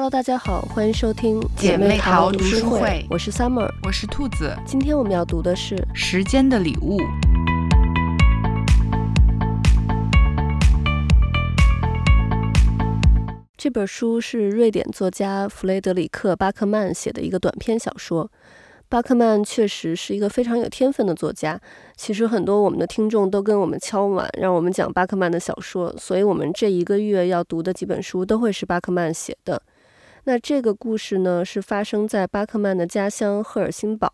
Hello，大家好，欢迎收听姐妹淘读书会，会我是 Summer，我是兔子。今天我们要读的是《时间的礼物》。这本书是瑞典作家弗雷德里克·巴克曼写的一个短篇小说。巴克曼确实是一个非常有天分的作家。其实很多我们的听众都跟我们敲碗，让我们讲巴克曼的小说，所以我们这一个月要读的几本书都会是巴克曼写的。那这个故事呢，是发生在巴克曼的家乡赫尔辛堡。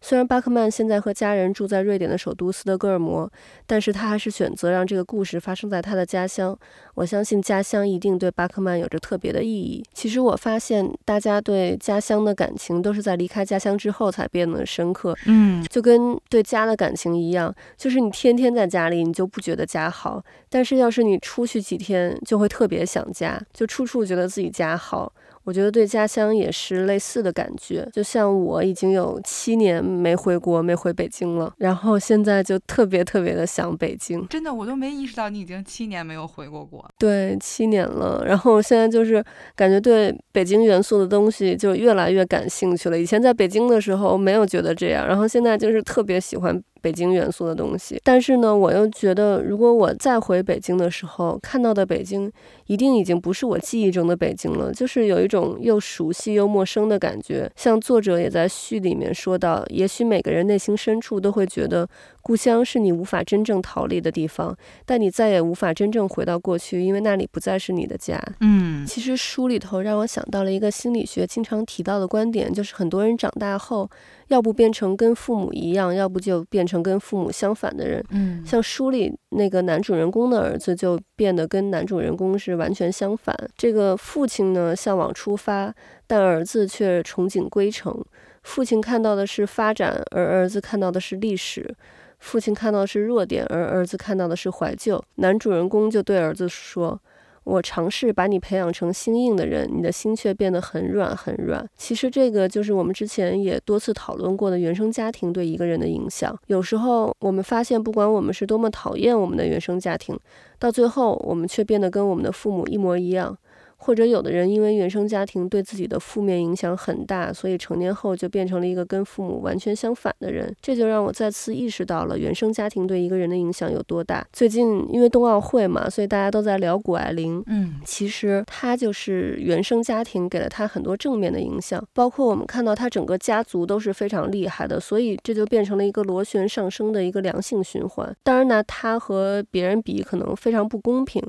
虽然巴克曼现在和家人住在瑞典的首都斯德哥尔摩，但是他还是选择让这个故事发生在他的家乡。我相信家乡一定对巴克曼有着特别的意义。其实我发现，大家对家乡的感情都是在离开家乡之后才变得深刻。嗯，就跟对家的感情一样，就是你天天在家里，你就不觉得家好；但是要是你出去几天，就会特别想家，就处处觉得自己家好。我觉得对家乡也是类似的感觉，就像我已经有七年没回国、没回北京了，然后现在就特别特别的想北京。真的，我都没意识到你已经七年没有回过国。对，七年了。然后现在就是感觉对北京元素的东西就越来越感兴趣了。以前在北京的时候没有觉得这样，然后现在就是特别喜欢。北京元素的东西，但是呢，我又觉得，如果我再回北京的时候看到的北京，一定已经不是我记忆中的北京了，就是有一种又熟悉又陌生的感觉。像作者也在序里面说到，也许每个人内心深处都会觉得，故乡是你无法真正逃离的地方，但你再也无法真正回到过去，因为那里不再是你的家。嗯，其实书里头让我想到了一个心理学经常提到的观点，就是很多人长大后，要不变成跟父母一样，要不就变成跟父母相反的人。嗯，像书里那个男主人公的儿子就变得跟男主人公是完全相反。这个父亲呢，向往出发，但儿子却憧憬归程。父亲看到的是发展，而儿子看到的是历史。父亲看到的是弱点，而儿子看到的是怀旧。男主人公就对儿子说。我尝试把你培养成心硬的人，你的心却变得很软很软。其实这个就是我们之前也多次讨论过的原生家庭对一个人的影响。有时候我们发现，不管我们是多么讨厌我们的原生家庭，到最后我们却变得跟我们的父母一模一样。或者有的人因为原生家庭对自己的负面影响很大，所以成年后就变成了一个跟父母完全相反的人。这就让我再次意识到了原生家庭对一个人的影响有多大。最近因为冬奥会嘛，所以大家都在聊谷爱凌。嗯，其实她就是原生家庭给了她很多正面的影响，包括我们看到她整个家族都是非常厉害的，所以这就变成了一个螺旋上升的一个良性循环。当然呢，她和别人比可能非常不公平，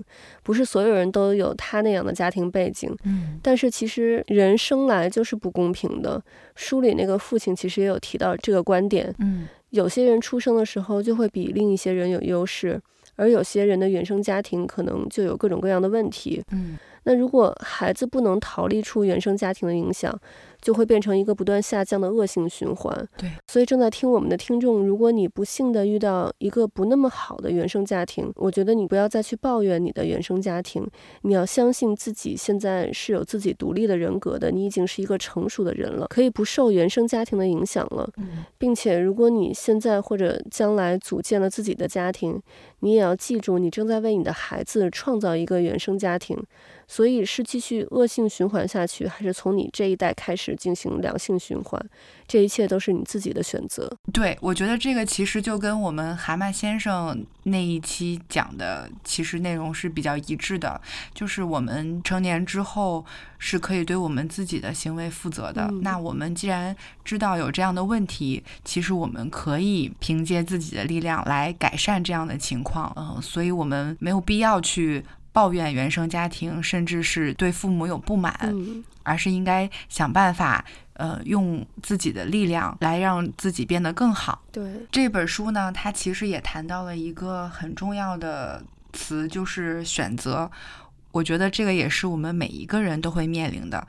不是所有人都有她那样的家庭。背景，嗯，但是其实人生来就是不公平的。书里那个父亲其实也有提到这个观点，嗯，有些人出生的时候就会比另一些人有优势，而有些人的原生家庭可能就有各种各样的问题，嗯，那如果孩子不能逃离出原生家庭的影响，就会变成一个不断下降的恶性循环。对，所以正在听我们的听众，如果你不幸的遇到一个不那么好的原生家庭，我觉得你不要再去抱怨你的原生家庭，你要相信自己现在是有自己独立的人格的，你已经是一个成熟的人了，可以不受原生家庭的影响了。嗯，并且如果你现在或者将来组建了自己的家庭，你也要记住，你正在为你的孩子创造一个原生家庭。所以是继续恶性循环下去，还是从你这一代开始进行良性循环？这一切都是你自己的选择。对，我觉得这个其实就跟我们蛤蟆先生那一期讲的其实内容是比较一致的，就是我们成年之后是可以对我们自己的行为负责的。嗯。那我们既然知道有这样的问题，其实我们可以凭借自己的力量来改善这样的情况。嗯，所以我们没有必要去。抱怨原生家庭，甚至是对父母有不满，嗯，而是应该想办法，呃，用自己的力量来让自己变得更好。对，这本书呢，它其实也谈到了一个很重要的词，就是选择。我觉得这个也是我们每一个人都会面临的，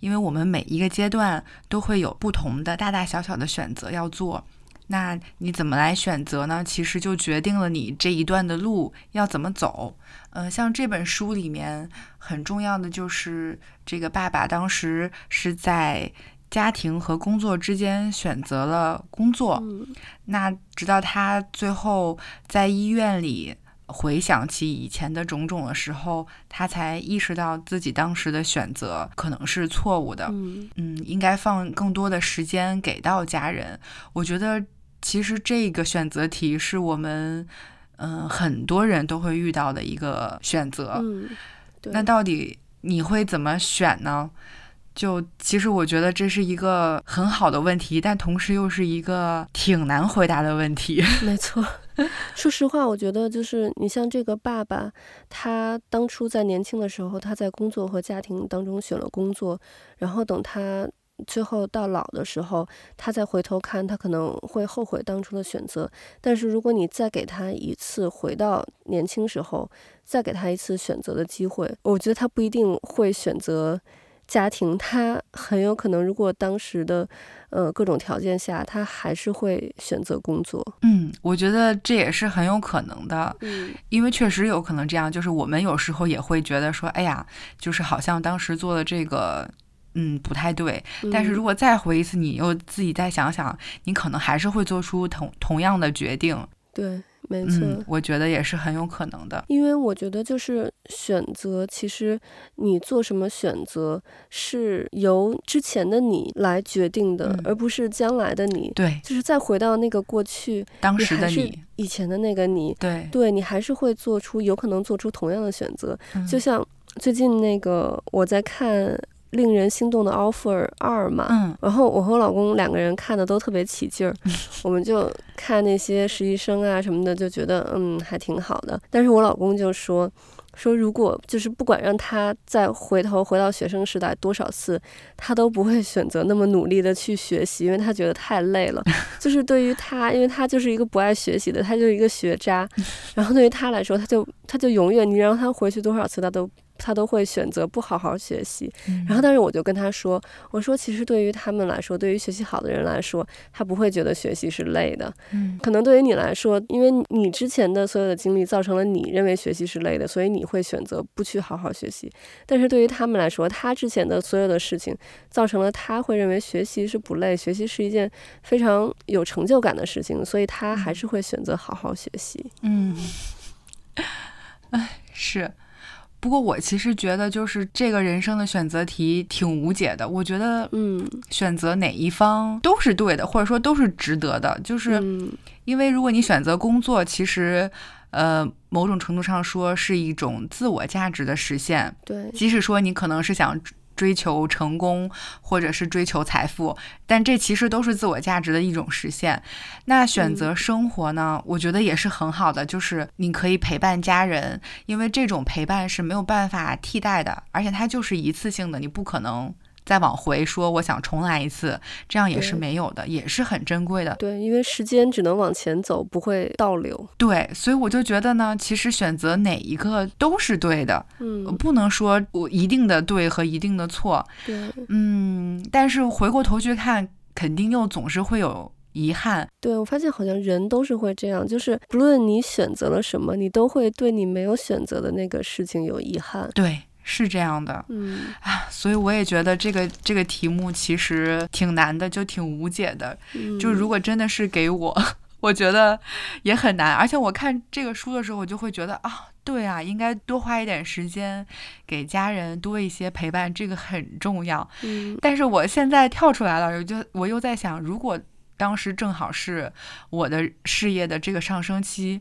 因为我们每一个阶段都会有不同的大大小小的选择要做。那你怎么来选择呢？其实就决定了你这一段的路要怎么走。呃，像这本书里面很重要的就是这个爸爸当时是在家庭和工作之间选择了工作。嗯。那直到他最后在医院里回想起以前的种种的时候，他才意识到自己当时的选择可能是错误的。嗯嗯，应该放更多的时间给到家人。我觉得其实这个选择题是我们嗯、呃、很多人都会遇到的一个选择。那到底你会怎么选呢？就其实我觉得这是一个很好的问题，但同时又是一个挺难回答的问题。没错，说实话，我觉得就是你像这个爸爸，他当初在年轻的时候，他在工作和家庭当中选了工作，然后等他最后到老的时候，他再回头看，他可能会后悔当初的选择。但是如果你再给他一次回到年轻时候，再给他一次选择的机会，我觉得他不一定会选择。家庭，他很有可能，如果当时的呃各种条件下，他还是会选择工作。嗯，我觉得这也是很有可能的。嗯，因为确实有可能这样，就是我们有时候也会觉得说，哎呀，就是好像当时做的这个，嗯，不太对。但是如果再回一次，你又自己再想想，你可能还是会做出同同样的决定。对。没错、嗯，我觉得也是很有可能的。因为我觉得就是选择，其实你做什么选择是由之前的你来决定的，嗯、而不是将来的你。对，就是再回到那个过去，当时的你，你以前的那个你，对，对你还是会做出有可能做出同样的选择。嗯、就像最近那个我在看。令人心动的 offer 二嘛，嗯，然后我和我老公两个人看的都特别起劲儿，嗯、我们就看那些实习生啊什么的，就觉得嗯还挺好的。但是我老公就说说如果就是不管让他再回头回到学生时代多少次，他都不会选择那么努力的去学习，因为他觉得太累了。就是对于他，因为他就是一个不爱学习的，他就是一个学渣。然后对于他来说，他就他就永远你让他回去多少次，他都。他都会选择不好好学习，然后但是我就跟他说，我说其实对于他们来说，对于学习好的人来说，他不会觉得学习是累的，嗯，可能对于你来说，因为你之前的所有的经历造成了你认为学习是累的，所以你会选择不去好好学习。但是对于他们来说，他之前的所有的事情造成了他会认为学习是不累，学习是一件非常有成就感的事情，所以他还是会选择好好学习。嗯，哎，是。不过我其实觉得，就是这个人生的选择题挺无解的。我觉得，嗯，选择哪一方都是对的，或者说都是值得的。就是因为如果你选择工作，其实，呃，某种程度上说是一种自我价值的实现。对，即使说你可能是想。追求成功，或者是追求财富，但这其实都是自我价值的一种实现。那选择生活呢？嗯，我觉得也是很好的，就是你可以陪伴家人，因为这种陪伴是没有办法替代的，而且它就是一次性的，你不可能。再往回说，我想重来一次，这样也是没有的，也是很珍贵的。对，因为时间只能往前走，不会倒流。对，所以我就觉得呢，其实选择哪一个都是对的。嗯，不能说我一定的对和一定的错。对，嗯，但是回过头去看，肯定又总是会有遗憾。对，我发现好像人都是会这样，就是不论你选择了什么，你都会对你没有选择的那个事情有遗憾。对。是这样的，嗯啊，所以我也觉得这个这个题目其实挺难的，就挺无解的。嗯，就如果真的是给我，我觉得也很难。而且我看这个书的时候，我就会觉得啊，对啊，应该多花一点时间给家人多一些陪伴，这个很重要。嗯，但是我现在跳出来了，我就我又在想，如果当时正好是我的事业的这个上升期，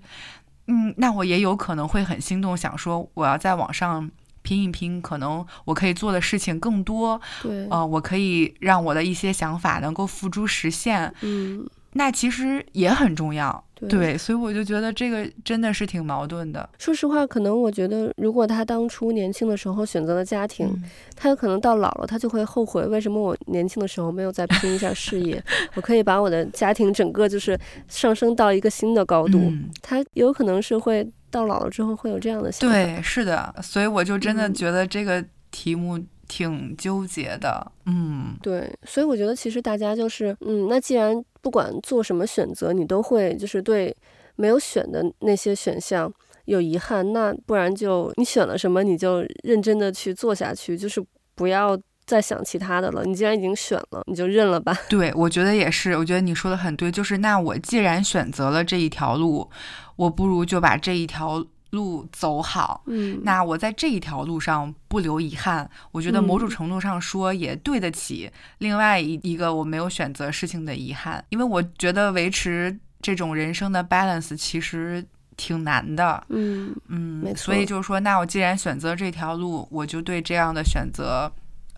嗯，那我也有可能会很心动，想说我要在网上。拼一拼，可能我可以做的事情更多。对，呃，我可以让我的一些想法能够付诸实现。嗯，那其实也很重要。对，对，所以我就觉得这个真的是挺矛盾的。说实话，可能我觉得，如果他当初年轻的时候选择了家庭，嗯，他有可能到老了，他就会后悔，为什么我年轻的时候没有再拼一下事业？我可以把我的家庭整个就是上升到一个新的高度。嗯，他有可能是会。到老了之后会有这样的想法。对，是的，所以我就真的觉得这个题目挺纠结的。嗯，对，所以我觉得其实大家就是，嗯，那既然不管做什么选择，你都会就是对没有选的那些选项有遗憾，那不然就你选了什么，你就认真的去做下去，就是不要再想其他的了。你既然已经选了，你就认了吧。对，我觉得也是，我觉得你说的很对，就是那我既然选择了这一条路。我不如就把这一条路走好，嗯，那我在这一条路上不留遗憾，我觉得某种程度上说也对得起另外一一个我没有选择事情的遗憾，因为我觉得维持这种人生的 balance 其实挺难的，嗯嗯，没错。所以就是说，那我既然选择这条路，我就对这样的选择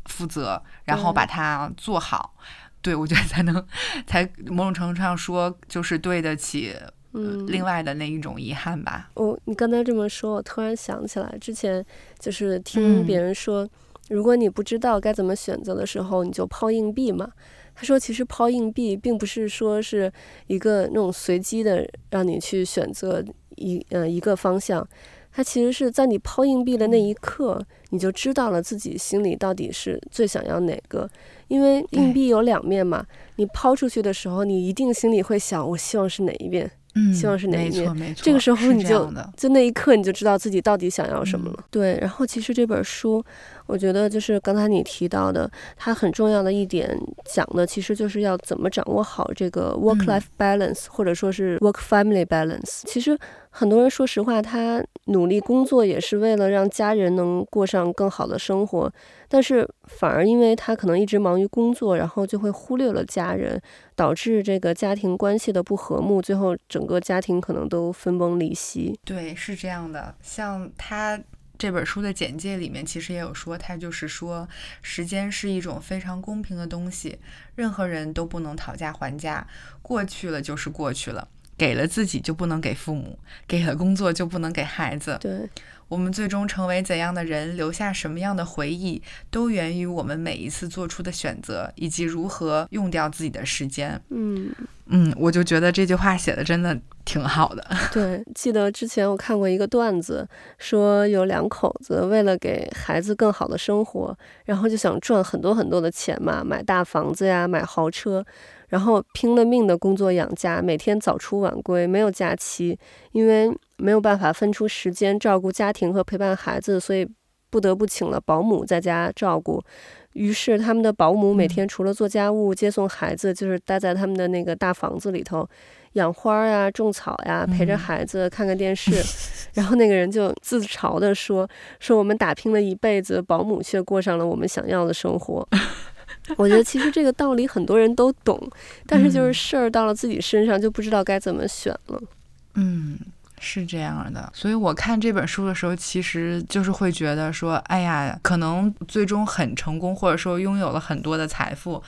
负责，然后把它做好，对，对我觉得才能才某种程度上说就是对得起。嗯，另外的那一种遗憾吧。哦，你刚才这么说，我突然想起来，之前就是听别人说，嗯、如果你不知道该怎么选择的时候，你就抛硬币嘛。他说，其实抛硬币并不是说是一个那种随机的让你去选择一呃一个方向，它其实是在你抛硬币的那一刻，你就知道了自己心里到底是最想要哪个。因为硬币有两面嘛，你抛出去的时候，你一定心里会想，我希望是哪一面。嗯，希望是哪一面？这个时候你就就，就那一刻你就知道自己到底想要什么了。嗯。对，然后其实这本书，我觉得就是刚才你提到的，它很重要的一点讲的，其实就是要怎么掌握好这个 work-life balance，嗯，或者说是 work-family balance。其实。很多人说实话，他努力工作也是为了让家人能过上更好的生活，但是反而因为他可能一直忙于工作，然后就会忽略了家人，导致这个家庭关系的不和睦，最后整个家庭可能都分崩离析。对，是这样的。像他这本书的简介里面，其实也有说，他就是说，时间是一种非常公平的东西，任何人都不能讨价还价，过去了就是过去了。给了自己就不能给父母，给了工作就不能给孩子。对，我们最终成为怎样的人，留下什么样的回忆，都源于我们每一次做出的选择，以及如何用掉自己的时间。嗯嗯，我就觉得这句话写的真的挺好的。对，记得之前我看过一个段子，说有两口子为了给孩子更好的生活，然后就想赚很多很多的钱嘛，买大房子呀，买豪车。然后拼了命的工作养家，每天早出晚归，没有假期，因为没有办法分出时间照顾家庭和陪伴孩子，所以不得不请了保姆在家照顾。于是他们的保姆每天除了做家务、接送孩子，就是待在他们的那个大房子里头养花呀、种草呀，陪着孩子看看电视。然后那个人就自嘲地说：“说我们打拼了一辈子，保姆却过上了我们想要的生活。” 我觉得其实这个道理很多人都懂，但是就是事儿到了自己身上就不知道该怎么选了。嗯，是这样的。所以我看这本书的时候，其实就是会觉得说，哎呀，可能最终很成功，或者说拥有了很多的财富，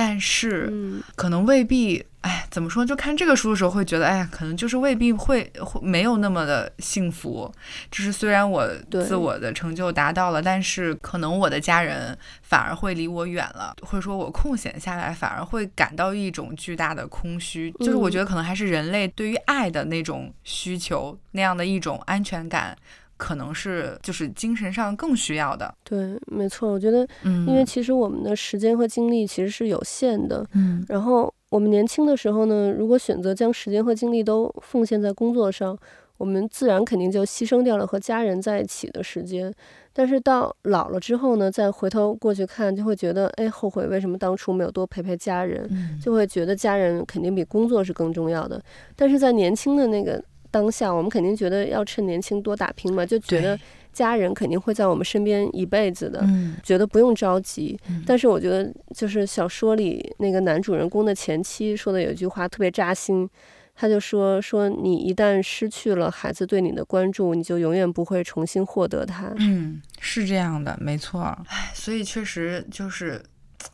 但是可能未必。哎，怎么说？就看这个书的时候，会觉得，哎呀，可能就是未必会会没有那么的幸福。就是虽然我自我的成就达到了，但是可能我的家人反而会离我远了，或者说我空闲下来反而会感到一种巨大的空虚。就是我觉得可能还是人类对于爱的那种需求，那样的一种安全感，可能是就是精神上更需要的。对，没错。我觉得，因为其实我们的时间和精力其实是有限的。嗯，然后。我们年轻的时候呢，如果选择将时间和精力都奉献在工作上，我们自然肯定就牺牲掉了和家人在一起的时间。但是到老了之后呢，再回头过去看，就会觉得，哎，后悔为什么当初没有多陪陪家人，就会觉得家人肯定比工作是更重要的。但是在年轻的那个当下，我们肯定觉得要趁年轻多打拼嘛，就觉得。家人肯定会在我们身边一辈子的，嗯，觉得不用着急。嗯。但是我觉得，就是小说里那个男主人公的前妻说的有一句话特别扎心，他就说：“说你一旦失去了孩子对你的关注，你就永远不会重新获得他。”嗯，是这样的，没错。唉，所以确实就是，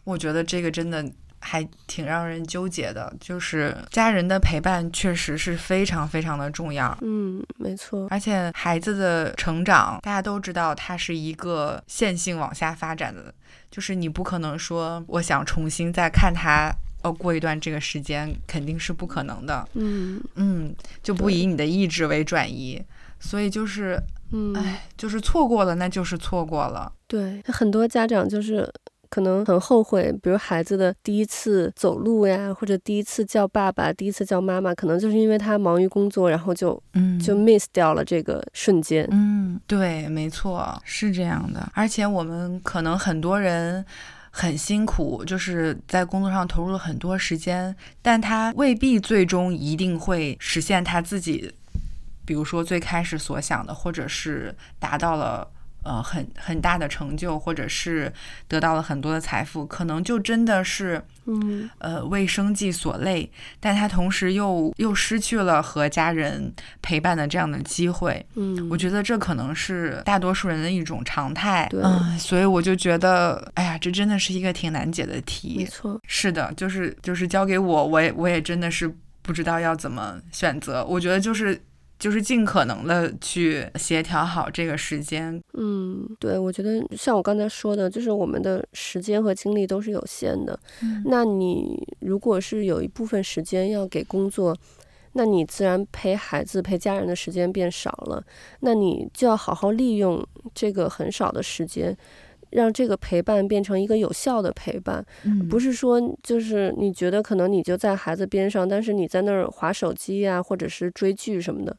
我觉得这个真的。还挺让人纠结的，就是家人的陪伴确实是非常非常的重要。嗯，没错。而且孩子的成长，大家都知道，它是一个线性往下发展的，就是你不可能说我想重新再看他，呃，过一段这个时间肯定是不可能的。嗯嗯，就不以你的意志为转移，所以就是，嗯，哎，就是错过了，那就是错过了。对，很多家长就是。可能很后悔，比如孩子的第一次走路呀，或者第一次叫爸爸，第一次叫妈妈，可能就是因为他忙于工作，然后就嗯就 miss 掉了这个瞬间。嗯，对，没错，是这样的。而且我们可能很多人很辛苦，就是在工作上投入了很多时间，但他未必最终一定会实现他自己比如说最开始所想的，或者是达到了。呃，很很大的成就，或者是得到了很多的财富，可能就真的是，嗯，呃，为生计所累，但他同时又又失去了和家人陪伴的这样的机会。嗯，我觉得这可能是大多数人的一种常态。对，嗯，所以我就觉得，哎呀，这真的是一个挺难解的题。没错，是的，就是就是交给我，我也我也真的是不知道要怎么选择。我觉得就是。就是尽可能的去协调好这个时间。嗯，对，我觉得像我刚才说的，就是我们的时间和精力都是有限的。嗯，那你如果是有一部分时间要给工作，那你自然陪孩子、陪家人的时间变少了。那你就要好好利用这个很少的时间。让这个陪伴变成一个有效的陪伴，嗯，不是说就是你觉得可能你就在孩子边上，但是你在那儿划手机呀，或者是追剧什么的，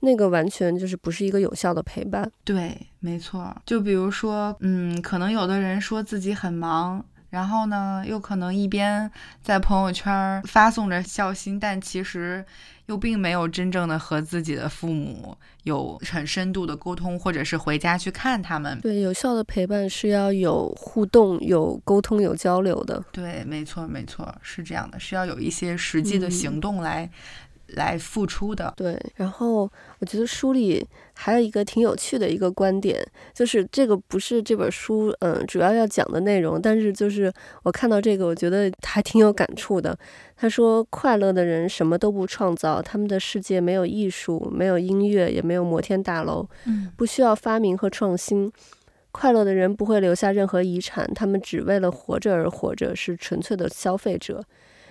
那个完全就是不是一个有效的陪伴。对，没错。就比如说，嗯，可能有的人说自己很忙。然后呢，又可能一边在朋友圈发送着孝心，但其实又并没有真正的和自己的父母有很深度的沟通，或者是回家去看他们。对，有效的陪伴是要有互动、有沟通、有交流的。对，没错，没错，是这样的，是要有一些实际的行动来。嗯来付出的。对，然后我觉得书里还有一个挺有趣的一个观点，就是这个不是这本书嗯主要要讲的内容，但是就是我看到这个，我觉得还挺有感触的。他说，快乐的人什么都不创造，他们的世界没有艺术，没有音乐，也没有摩天大楼，嗯，不需要发明和创新。快乐的人不会留下任何遗产，他们只为了活着而活着，是纯粹的消费者。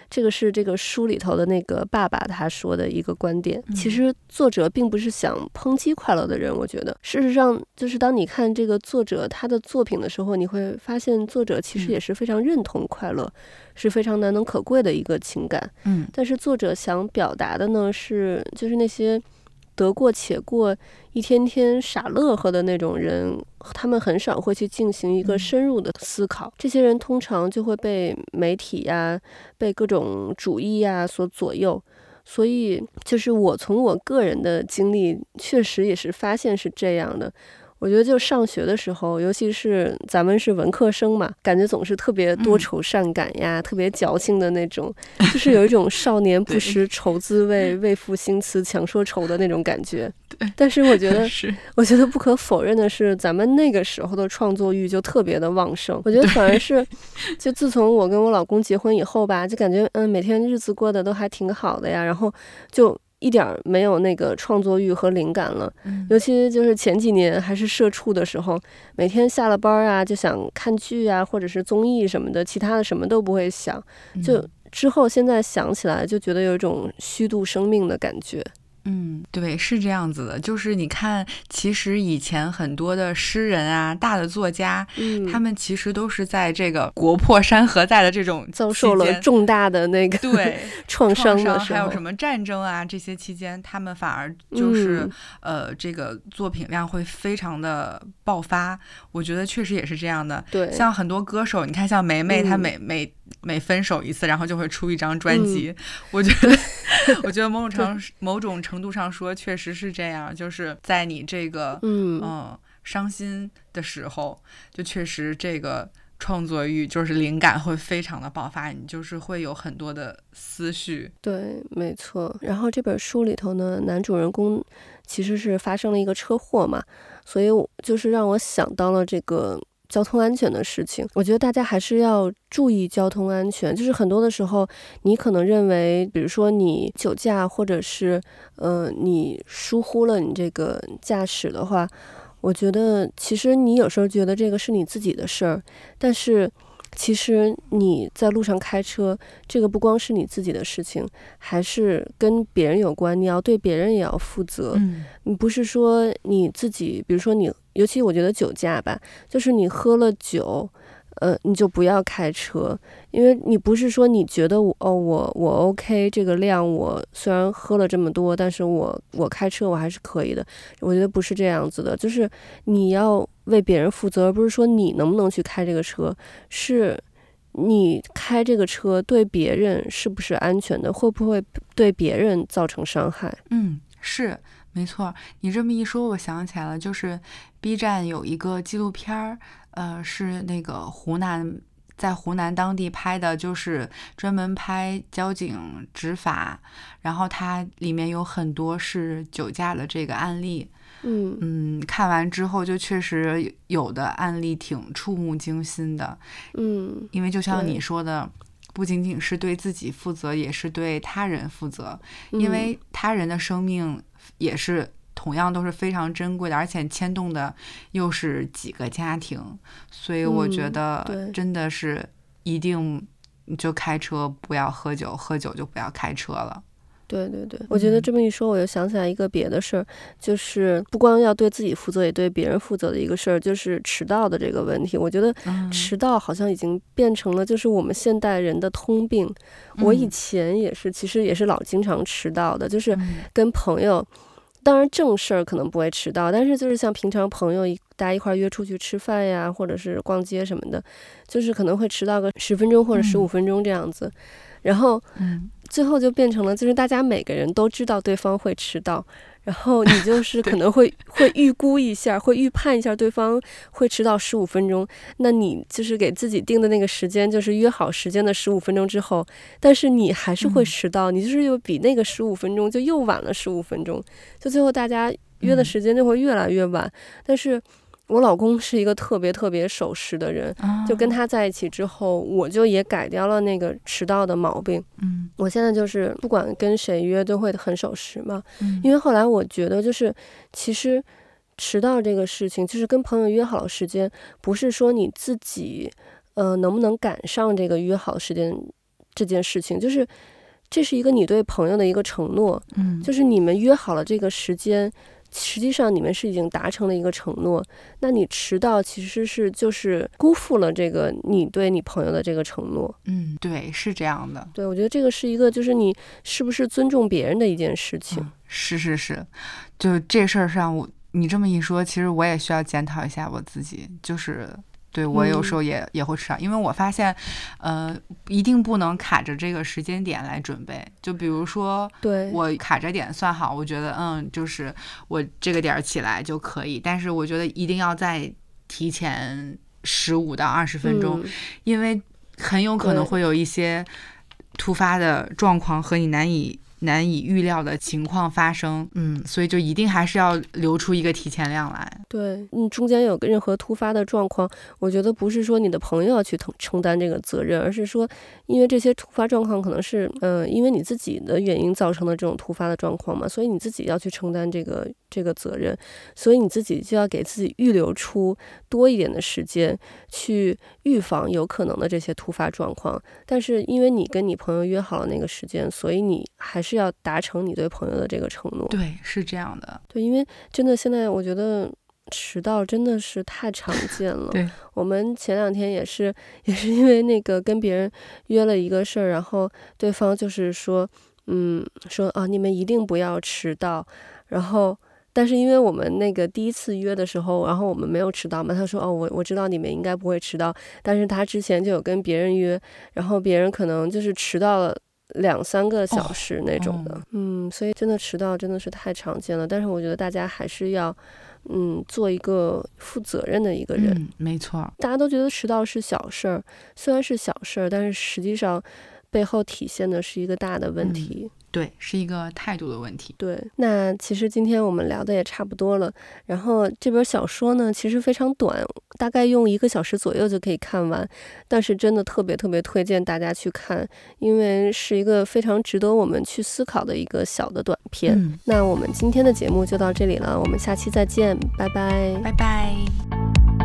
这个是这个书里头的那个爸爸他说的一个观点。其实作者并不是想抨击快乐的人，我觉得事实上就是当你看这个作者他的作品的时候，你会发现作者其实也是非常认同快乐，是非常难能可贵的一个情感。嗯，但是作者想表达的呢是，就是那些。得过且过，一天天傻乐呵的那种人，他们很少会去进行一个深入的思考。这些人通常就会被媒体呀、被各种主义呀所左右。所以，就是我从我个人的经历，确实也是发现是这样的。我觉得就上学的时候，尤其是咱们是文科生嘛，感觉总是特别多愁善感呀，嗯、特别矫情的那种，就是有一种少年不识愁滋味，为赋新词强说愁的那种感觉。对，但是我觉得，我觉得不可否认的是，咱们那个时候的创作欲就特别的旺盛。我觉得反而是，就自从我跟我老公结婚以后吧，就感觉嗯，每天日子过得都还挺好的呀，然后就。一点没有那个创作欲和灵感了，尤其就是前几年还是社畜的时候，每天下了班啊就想看剧啊，或者是综艺什么的，其他的什么都不会想。就之后现在想起来，就觉得有一种虚度生命的感觉。嗯，对，是这样子的，就是你看，其实以前很多的诗人啊，大的作家，嗯，他们其实都是在这个国破山河在的这种遭受了重大的那个对 创伤的时候，还有什么战争啊这些期间，他们反而就是、嗯、呃，这个作品量会非常的爆发。我觉得确实也是这样的。对，像很多歌手，你看像梅梅，她每每。每分手一次，然后就会出一张专辑。嗯、我觉得，我觉得某种程某种程度上说，确实是这样。就是在你这个嗯、嗯、伤心的时候，就确实这个创作欲就是灵感会非常的爆发，你就是会有很多的思绪。对，没错。然后这本书里头呢，男主人公其实是发生了一个车祸嘛，所以就是让我想到了这个。交通安全的事情，我觉得大家还是要注意交通安全。就是很多的时候，你可能认为，比如说你酒驾，或者是呃你疏忽了你这个驾驶的话，我觉得其实你有时候觉得这个是你自己的事儿，但是。其实你在路上开车，这个不光是你自己的事情，还是跟别人有关。你要对别人也要负责。嗯，你不是说你自己，比如说你，尤其我觉得酒驾吧，就是你喝了酒。呃，你就不要开车，因为你不是说你觉得我哦，我我 OK 这个量，我虽然喝了这么多，但是我我开车我还是可以的。我觉得不是这样子的，就是你要为别人负责，而不是说你能不能去开这个车，是你开这个车对别人是不是安全的，会不会对别人造成伤害？嗯，是。没错，你这么一说，我想起来了，就是 B 站有一个纪录片儿，呃，是那个湖南。在湖南当地拍的，就是专门拍交警执法，然后它里面有很多是酒驾的这个案例。嗯嗯，看完之后就确实有的案例挺触目惊心的。嗯，因为就像你说的，不仅仅是对自己负责，也是对他人负责，因为他人的生命也是。同样都是非常珍贵的，而且牵动的又是几个家庭，所以我觉得真的是一定就开车不要喝酒，喝酒就不要开车了。对对对，我觉得这么一说，我又想起来一个别的事儿，就是不光要对自己负责，也对别人负责的一个事儿，就是迟到的这个问题。我觉得迟到好像已经变成了就是我们现代人的通病。我以前也是，其实也是老经常迟到的，就是跟朋友。当然正事儿可能不会迟到，但是就是像平常朋友一大家一块儿约出去吃饭呀，或者是逛街什么的，就是可能会迟到个十分钟或者十五分钟这样子，然后最后就变成了就是大家每个人都知道对方会迟到。然后你就 是可能会会预估一下，会预判一下对方会迟到十五分钟，那你就是给自己定的那个时间，就是约好时间的十五分钟之后，但是你还是会迟到，你就是又比那个十五分钟就又晚了十五分钟，就最后大家约的时间就会越来越晚，但是。我老公是一个特别特别守时的人，就跟他在一起之后，我就也改掉了那个迟到的毛病。嗯，我现在就是不管跟谁约都会很守时嘛。因为后来我觉得，就是其实迟到这个事情，就是跟朋友约好了时间，不是说你自己呃能不能赶上这个约好时间这件事情，就是这是一个你对朋友的一个承诺。嗯，就是你们约好了这个时间。实际上你们是已经达成了一个承诺，那你迟到其实是就是辜负了这个你对你朋友的这个承诺。嗯，对，是这样的。对，我觉得这个是一个就是你是不是尊重别人的一件事情。嗯，是是是，就这事儿上我你这么一说，其实我也需要检讨一下我自己，就是。对，我有时候也、嗯、也会迟到，因为我发现，呃，一定不能卡着这个时间点来准备。就比如说，对我卡着点算好，我觉得嗯，就是我这个点儿起来就可以。但是我觉得一定要再提前十五到二十分钟，嗯、因为很有可能会有一些突发的状况和你难以。难以预料的情况发生，嗯，所以就一定还是要留出一个提前量来。对，你中间有个任何突发的状况，我觉得不是说你的朋友要去承承担这个责任，而是说，因为这些突发状况可能是，嗯、呃，因为你自己的原因造成的这种突发的状况嘛，所以你自己要去承担这个这个责任，所以你自己就要给自己预留出多一点的时间去预防有可能的这些突发状况。但是因为你跟你朋友约好了那个时间，所以你还是要达成你对朋友的这个承诺。对，是这样的。对，因为真的现在我觉得迟到真的是太常见了。对，我们前两天也是也是因为那个跟别人约了一个事儿，然后对方就是说，嗯，说啊，你们一定不要迟到，然后。但是因为我们那个第一次约的时候，然后我们没有迟到嘛，他说哦，我我知道你们应该不会迟到，但是他之前就有跟别人约，然后别人可能就是迟到了两三个小时那种的，嗯，所以真的迟到真的是太常见了。但是我觉得大家还是要，嗯，做一个负责任的一个人。嗯，没错。大家都觉得迟到是小事儿，虽然是小事儿，但是实际上背后体现的是一个大的问题。嗯对，是一个态度的问题。对，那其实今天我们聊的也差不多了。然后这本小说呢，其实非常短，大概用一个小时左右就可以看完。但是真的特别特别推荐大家去看，因为是一个非常值得我们去思考的一个小的短片。嗯，那我们今天的节目就到这里了，我们下期再见，拜拜，拜拜。